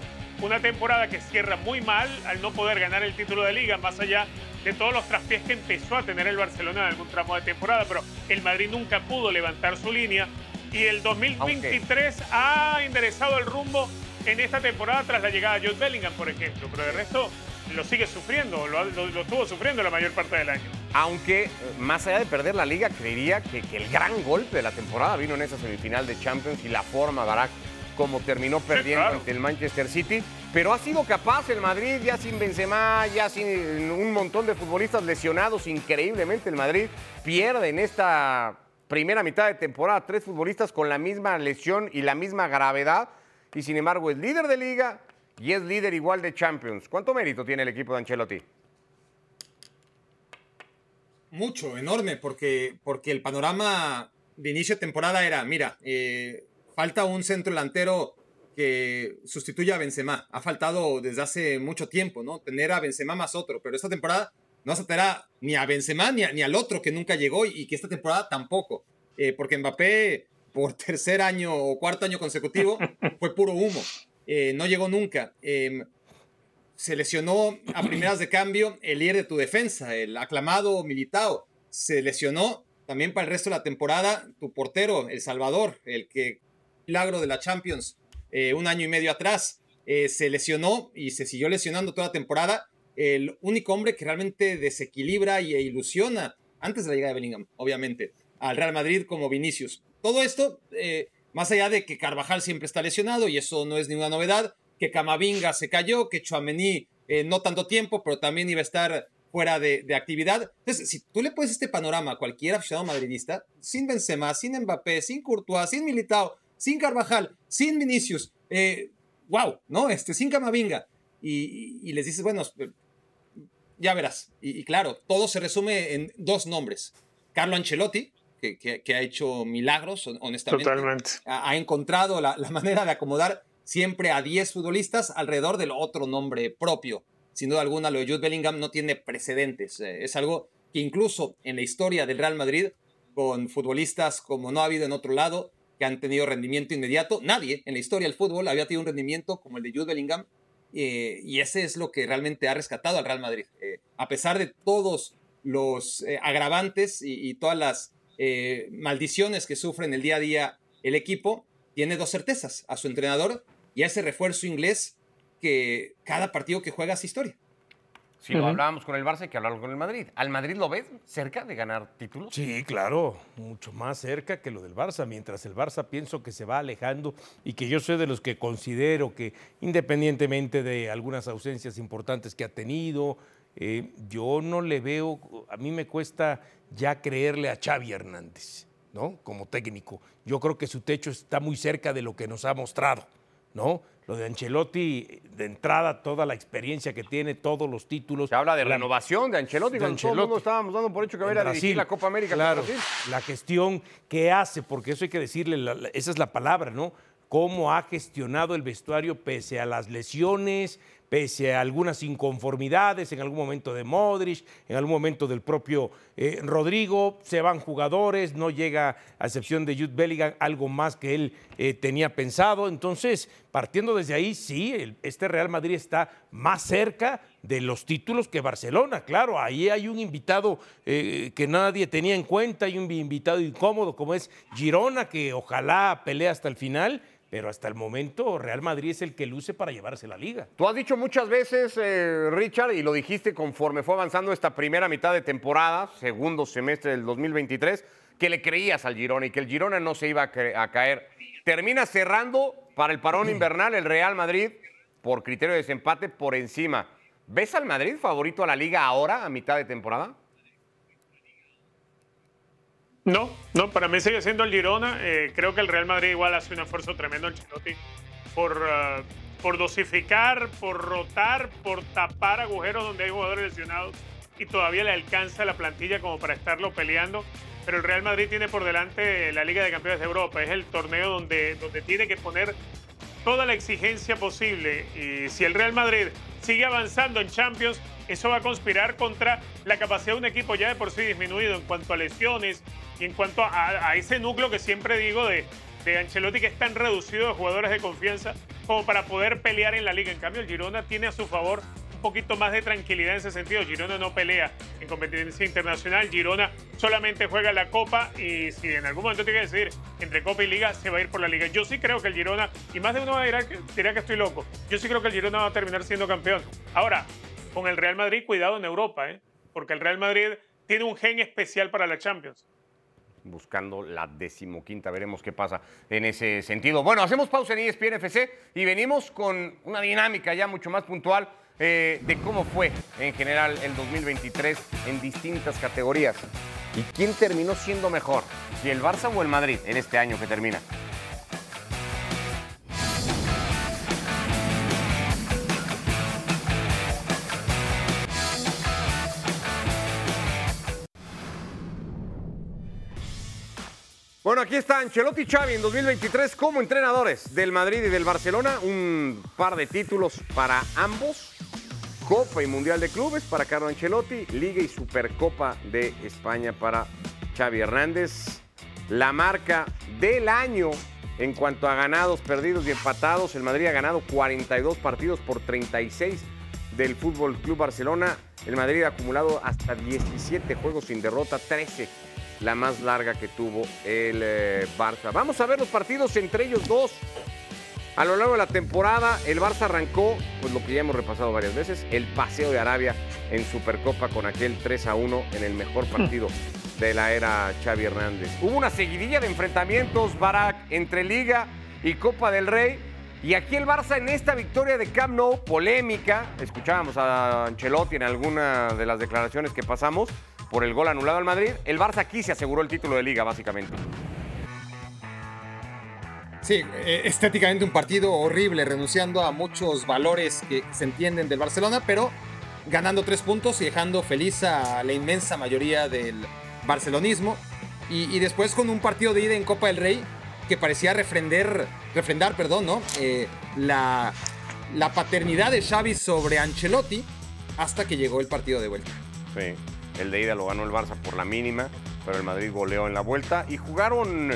D: una temporada que cierra muy mal al no poder ganar el título de Liga, más allá de todos los traspiés que empezó a tener el Barcelona en algún tramo de temporada. Pero el Madrid nunca pudo levantar su línea. Y el 2023 ha enderezado el rumbo en esta temporada tras la llegada de Jude Bellingham, por ejemplo. Pero de resto lo sigue sufriendo, lo, lo- lo estuvo sufriendo la mayor parte del año.
B: Aunque, eh, más allá de perder la liga, creería que, que el gran golpe de la temporada vino en esa semifinal de Champions y la forma, Barak, como terminó perdiendo
D: claro.
B: ante el Manchester City. Pero ha sido capaz el Madrid, ya sin Benzema, ya sin un montón de futbolistas lesionados, increíblemente el Madrid pierde en esta primera mitad de temporada tres futbolistas con la misma lesión y la misma gravedad. Y sin embargo es líder de liga y es líder igual de Champions. ¿Cuánto mérito tiene el equipo de Ancelotti?
J: Mucho, enorme, porque, porque el panorama de inicio de temporada era, mira, eh, falta un centro delantero que sustituya a Benzema. Ha faltado desde hace mucho tiempo, ¿no? Tener a Benzema más otro, pero esta temporada no se a ni a Benzema ni, ni, al otro que nunca llegó y que esta temporada tampoco. Eh, porque Mbappé, por tercer año o cuarto año consecutivo, fue puro humo. Eh, no llegó nunca. Em, se lesionó a primeras de cambio el líder de tu defensa, el aclamado Militao. Se lesionó también para el resto de la temporada tu portero, El Salvador, el que milagro de la Champions eh, un año y medio atrás. Eh, se lesionó y se siguió lesionando toda la temporada. El único hombre que realmente desequilibra e ilusiona antes de la llegada de Bellingham, obviamente, al Real Madrid como Vinicius. Todo esto, más allá de que Carvajal siempre está lesionado y eso no es ninguna novedad, que Camavinga se cayó, que Chouameni eh, no tanto tiempo, pero también iba a estar fuera de, actividad. Entonces, si tú le pones este panorama a cualquier aficionado madridista, sin Benzema, sin Mbappé, sin Courtois, sin Militao, sin Carvajal, sin Vinicius, eh, wow, ¿no? Este, sin Camavinga, y, les dices, bueno, ya verás. Y, claro, todo se resume en dos nombres. Carlo Ancelotti, que, ha hecho milagros, honestamente.
D: Totalmente.
J: Ha, encontrado la, la manera de acomodar siempre a 10 futbolistas alrededor del otro nombre propio. Sin duda alguna, lo de Jude Bellingham no tiene precedentes. Eh, es algo que incluso en la historia del Real Madrid, con futbolistas como no ha habido en otro lado, que han tenido rendimiento inmediato, nadie en la historia del fútbol había tenido un rendimiento como el de Jude Bellingham. Eh, y ese es lo que realmente ha rescatado al Real Madrid. Eh, a pesar de todos los agravantes y, y, todas las maldiciones que sufre en el día a día el equipo, tiene dos certezas, a su entrenador y ese refuerzo inglés que cada partido que juega es historia.
B: Si lo hablábamos con el Barça, hay que hablarlo con el Madrid. ¿Al Madrid lo ves cerca de ganar títulos?
C: Sí, claro, mucho más cerca que lo del Barça. Mientras el Barça pienso que se va alejando y que yo soy de los que considero que independientemente de algunas ausencias importantes que ha tenido, eh, yo no le veo, a mí me cuesta ya creerle a Xavi Hernández, ¿no? Como técnico. Yo creo que su techo está muy cerca de lo que nos ha mostrado. ¿no? Lo de Ancelotti, de entrada, toda la experiencia que tiene, todos los títulos.
B: Se habla de renovación de Ancelotti, de Ancelotti. todo el mundo estábamos dando por hecho que va a dirigir la Copa América.
C: Claro, la gestión que hace, porque eso hay que decirle, esa es la palabra, ¿no? Cómo ha gestionado el vestuario pese a las lesiones, pese a algunas inconformidades en algún momento de Modric, en algún momento del propio eh, Rodrigo, se van jugadores, no llega, a excepción de Jude Bellingham, algo más que él eh, tenía pensado. Entonces, partiendo desde ahí, sí, este Real Madrid está más cerca de los títulos que Barcelona. Claro, ahí hay un invitado eh, que nadie tenía en cuenta, hay un invitado incómodo como es Girona, que ojalá pelee hasta el final pero hasta el momento Real Madrid es el que luce para llevarse la liga.
B: Tú has dicho muchas veces, eh, Richard, y lo dijiste conforme fue avanzando esta primera mitad de temporada, segundo semestre del 2023, que le creías al Girona y que el Girona no se iba a, caer. Termina cerrando para el parón invernal el Real Madrid por criterio de desempate por encima. ¿Ves al Madrid favorito a la liga ahora, a mitad de temporada?
D: No, no, para mí sigue siendo el Girona. Eh, creo que el Real Madrid igual hace un esfuerzo tremendo el Chilotti por, eh, por dosificar, por rotar, por tapar agujeros donde hay jugadores lesionados y todavía le alcanza la plantilla como para estarlo peleando. Pero el Real Madrid tiene por delante la Liga de Campeones de Europa. Es el torneo donde, donde tiene que poner toda la exigencia posible. Y si el Real Madrid sigue avanzando en Champions, eso va a conspirar contra la capacidad de un equipo ya de por sí disminuido en cuanto a lesiones y en cuanto a, ese núcleo que siempre digo de, Ancelotti que es tan reducido de jugadores de confianza como para poder pelear en la liga. En cambio, el Girona tiene a su favor un poquito más de tranquilidad en ese sentido. Girona no pelea en competencia internacional. Girona solamente juega la Copa y si en algún momento tiene que decidir entre Copa y Liga, se va a ir por la Liga. Yo sí creo que el Girona, y más de uno dirá que, dirá que estoy loco, yo sí creo que el Girona va a terminar siendo campeón. Ahora, con el Real Madrid, cuidado en Europa, ¿eh? porque el Real Madrid tiene un gen especial para la Champions
B: buscando la decimoquinta. Veremos qué pasa en ese sentido. Bueno, hacemos pausa en ESPN FC y venimos con una dinámica ya mucho más puntual eh, de cómo fue en general el 2023 en distintas categorías. ¿Y quién terminó siendo mejor? ¿Si el Barça o el Madrid en este año que termina? Bueno, aquí está Ancelotti y Xavi en 2023 como entrenadores del Madrid y del Barcelona. Un par de títulos para ambos. Copa y Mundial de Clubes para Carlo Ancelotti. Liga y Supercopa de España para Xavi Hernández. La marca del año en cuanto a ganados, perdidos y empatados. El Madrid ha ganado 42 partidos por 36 del Fútbol Club Barcelona. El Madrid ha acumulado hasta 17 juegos sin derrota, 13 la más larga que tuvo el eh, Barça. Vamos a ver los partidos entre ellos dos. A lo largo de la temporada, el Barça arrancó, pues lo que ya hemos repasado varias veces, el paseo de Arabia en Supercopa con aquel 3 a 1 en el mejor partido de la era Xavi Hernández. Hubo una seguidilla de enfrentamientos, Barak, entre Liga y Copa del Rey. Y aquí el Barça en esta victoria de Camp Nou, polémica, escuchábamos a Ancelotti en alguna de las declaraciones que pasamos por el gol anulado al Madrid, el Barça aquí se aseguró el título de liga básicamente.
J: Sí, eh, estéticamente un partido horrible, renunciando a muchos valores que se entienden del Barcelona, pero ganando tres puntos y dejando feliz a la inmensa mayoría del barcelonismo. Y, después con un partido de ida en Copa del Rey que parecía refrender, refrendar perdón, ¿no? Eh, la, la paternidad de Xavi sobre Ancelotti hasta que llegó el partido de vuelta.
B: Sí, el de ida lo ganó el Barça por la mínima, pero el Madrid goleó en la vuelta y jugaron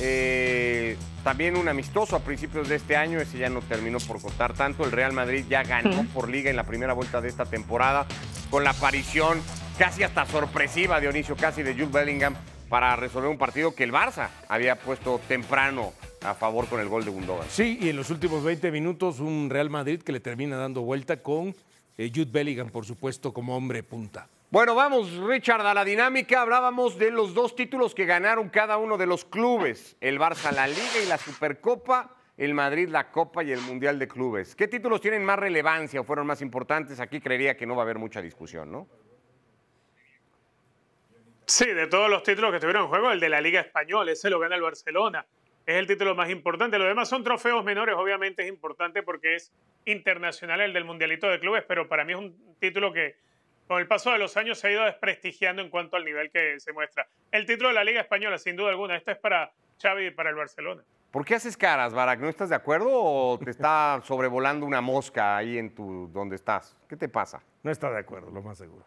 B: eh, también un amistoso a principios de este año, ese ya no terminó por costar tanto. El Real Madrid ya ganó por liga en la primera vuelta de esta temporada con la aparición casi hasta sorpresiva, Dionisio, casi de Jude Bellingham para resolver un partido que el Barça había puesto temprano a favor con el gol de Gundogan.
C: Sí, y en los últimos 20 minutos un Real Madrid que le termina dando vuelta con eh, Jude Bellingham, por supuesto, como hombre punta.
B: Bueno, vamos, Richard, a la dinámica. Hablábamos de los dos títulos que ganaron cada uno de los clubes. El Barça la Liga y la Supercopa, el Madrid la Copa y el Mundial de Clubes. ¿Qué títulos tienen más relevancia o fueron más importantes? Aquí creería que no va a haber mucha discusión, ¿no?
D: Sí, de todos los títulos que estuvieron en juego, el de la Liga Española, ese lo gana el Barcelona. Es el título más importante. Los demás son trofeos menores, obviamente es importante porque es internacional el del Mundialito de Clubes, pero para mí es un título que con el paso de los años se ha ido desprestigiando en cuanto al nivel que se muestra. El título de la Liga Española, sin duda alguna, este es para Xavi y para el Barcelona.
B: ¿Por qué haces caras, Barak? ¿No estás de acuerdo o te está sobrevolando una mosca ahí en tu donde estás? ¿Qué te pasa?
C: No está de acuerdo, lo más seguro.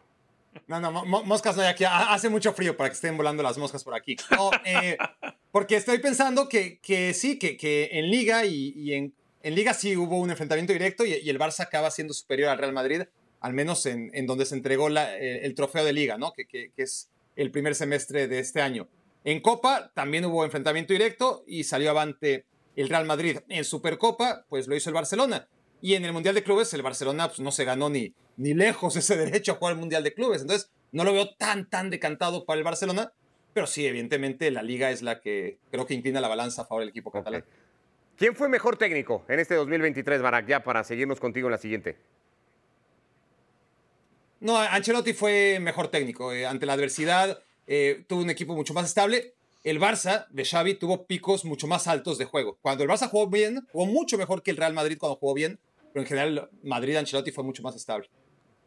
J: No, no, moscas no hay aquí. Hace mucho frío para que estén volando las moscas por aquí. No, eh, porque estoy pensando que, que sí, que, que, en Liga y, en, en, Liga sí hubo un enfrentamiento directo y, el Barça acaba siendo superior al Real Madrid, al menos en, donde se entregó la, el, trofeo de Liga, ¿no? Que, es el primer semestre de este año. En Copa también hubo enfrentamiento directo y salió avante el Real Madrid. En Supercopa, pues lo hizo el Barcelona. Y en el Mundial de Clubes, el Barcelona pues, no se ganó ni, ni lejos ese derecho a jugar el Mundial de Clubes. Entonces, no lo veo tan, tan decantado para el Barcelona, pero sí, evidentemente, la liga es la que creo que inclina la balanza a favor del equipo catalán.
B: ¿Quién fue mejor técnico en este 2023, Barak? Ya para seguirnos contigo en la siguiente.
J: No, Ancelotti fue mejor técnico. Eh, ante la adversidad, eh, tuvo un equipo mucho más estable. El Barça de Xavi tuvo picos mucho más altos de juego. Cuando el Barça jugó bien, jugó mucho mejor que el Real Madrid cuando jugó bien, pero en general Madrid Ancelotti fue mucho más estable.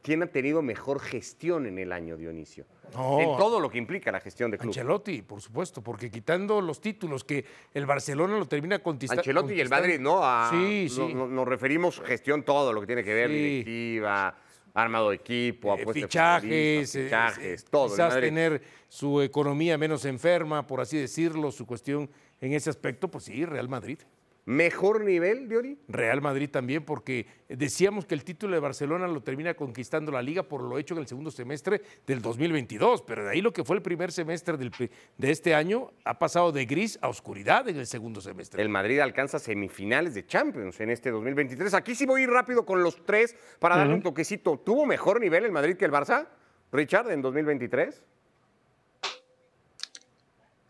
B: ¿Quién ha tenido mejor gestión en el año, Dionisio? en todo lo que implica la gestión de club.
C: Ancelotti, por supuesto, porque quitando los títulos que el Barcelona lo termina conquistando.
B: Ancelotti y el Madrid, ¿no? sí, sí. nos referimos gestión todo lo que tiene que ver, directiva, armado equipo,
C: eh, fichajes, eh, fichajes, todo. Quizás tener su economía menos enferma, por así decirlo, su cuestión en ese aspecto, pues sí, Real Madrid.
B: ¿Mejor nivel, Diori?
C: Real Madrid también, porque decíamos que el título de Barcelona lo termina conquistando la liga por lo hecho en el segundo semestre del 2022, pero de ahí lo que fue el primer semestre de este año ha pasado de gris a oscuridad en el segundo semestre.
B: El Madrid alcanza semifinales de Champions en este 2023. Aquí sí voy a ir rápido con los tres para darle un toquecito. ¿Tuvo mejor nivel el Madrid que el Barça, Richard, en 2023?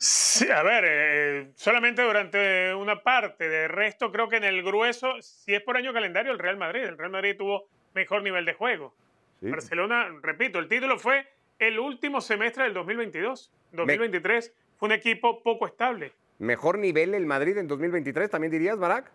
D: Sí, a ver, eh, solamente durante una parte. De resto, creo que en el grueso, si es por año calendario, el Real Madrid. El Real Madrid tuvo mejor nivel de juego. Barcelona, repito, el título fue el último semestre del 2022. 2023 fue un equipo poco estable.
B: ¿Mejor nivel el Madrid en 2023 también dirías, Barak?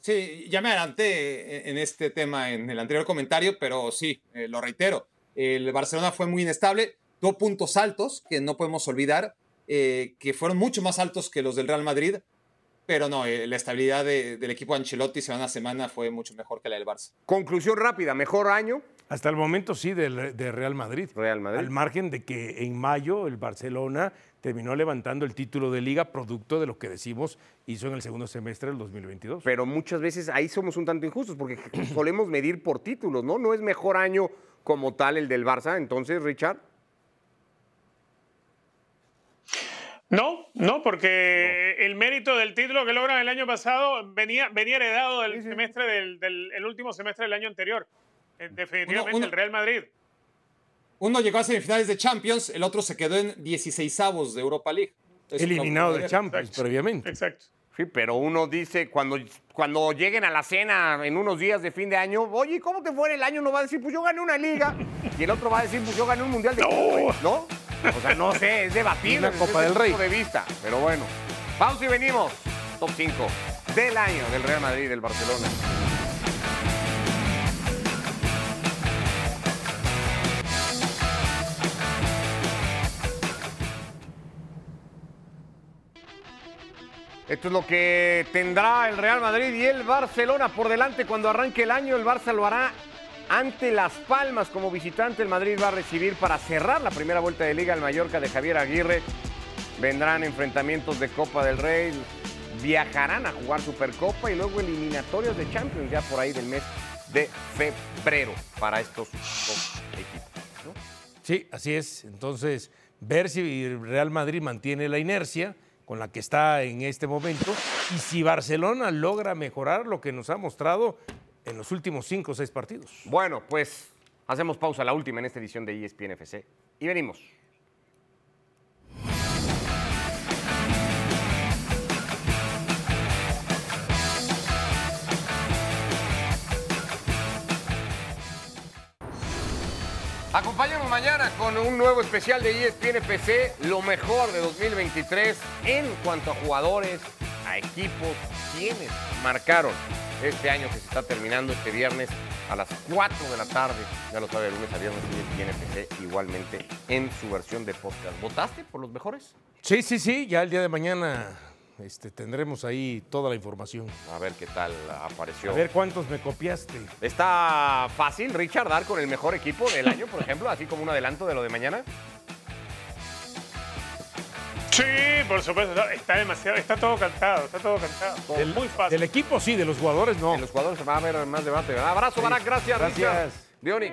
J: Sí, ya me adelanté en este tema en el anterior comentario, pero sí, eh, lo reitero. El Barcelona fue muy inestable tuvo puntos altos que no podemos olvidar, eh, que fueron mucho más altos que los del Real Madrid, pero no, eh, la estabilidad de- del equipo de Ancelotti semana a semana fue mucho mejor que la del Barça.
B: Conclusión rápida, mejor año.
C: Hasta el momento sí, del- de Real Madrid.
B: Real Madrid.
C: Al margen de que en mayo el Barcelona terminó levantando el título de liga, producto de lo que decimos hizo en el segundo semestre del 2022.
B: Pero muchas veces ahí somos un tanto injustos porque solemos medir por títulos, ¿no? No es mejor año como tal el del Barça. Entonces, Richard.
D: No, no, porque el mérito del título que logran el año pasado venía, venía heredado del semestre del, del el último semestre del año anterior. Eh, Definitivamente
J: Uno- uno-
D: el Real Madrid.
J: Uno llegó a semifinales de Champions, el otro se quedó en 16avos de Europa League. Entonces,
C: Eliminado
J: no-
C: de Champions previamente.
D: Exacto.
B: Sí, pero uno dice, cuando, cuando lleguen a la cena en unos días de fin de año, oye, ¿cómo te fue en el año? No va a decir, pues yo gané una liga. Y el otro va a decir, pues yo gané un mundial de clubes, ¿no? O sea, no sé, es debatible.
C: Una Copa del Rey.
B: punto de vista. Pero bueno, pausa y venimos. Top 5 del año del Real Madrid, del Barcelona. Esto es lo que tendrá el Real Madrid y el Barcelona por delante cuando arranque el año. El Barça lo hará ante Las Palmas como visitante. El Madrid va a recibir para cerrar la primera vuelta de Liga al Mallorca de Javier Aguirre. Vendrán enfrentamientos de Copa del Rey. Viajarán a jugar Supercopa y luego eliminatorios de Champions ya por ahí del mes de febrero para estos dos equipos.
C: Sí, así es. Entonces, ver si Real Madrid mantiene la inercia con la que está en este momento y si Barcelona logra mejorar lo que nos ha mostrado en los últimos cinco o seis partidos.
B: Bueno, pues hacemos pausa, la última en esta edición de ESPN FC y venimos. Acompáñanos mañana con un nuevo especial de ESPN FC, lo mejor de 2023 en cuanto a jugadores, a equipos, quienes marcaron este año que se está terminando este viernes a las 4 de la tarde. Ya lo sabe, de lunes a viernes ESPN FC igualmente en su versión de podcast. ¿Votaste por los mejores?
C: Sí, sí, sí, ya el día de mañana este, tendremos ahí toda la información.
B: A ver qué tal apareció.
C: A ver cuántos me copiaste.
B: ¿Está fácil, Richard, dar con el mejor equipo del año, por ejemplo, así como un adelanto de lo de mañana?
D: Sí, por supuesto. no, Está demasiado, está todo cantado, está todo cantado.
C: Del,
D: Muy fácil.
C: del equipo sí, de los jugadores no.
B: En los jugadores va a haber más debate. ¿verdad? Abrazo, Barak, gracias,
C: Gracias.
B: Diony,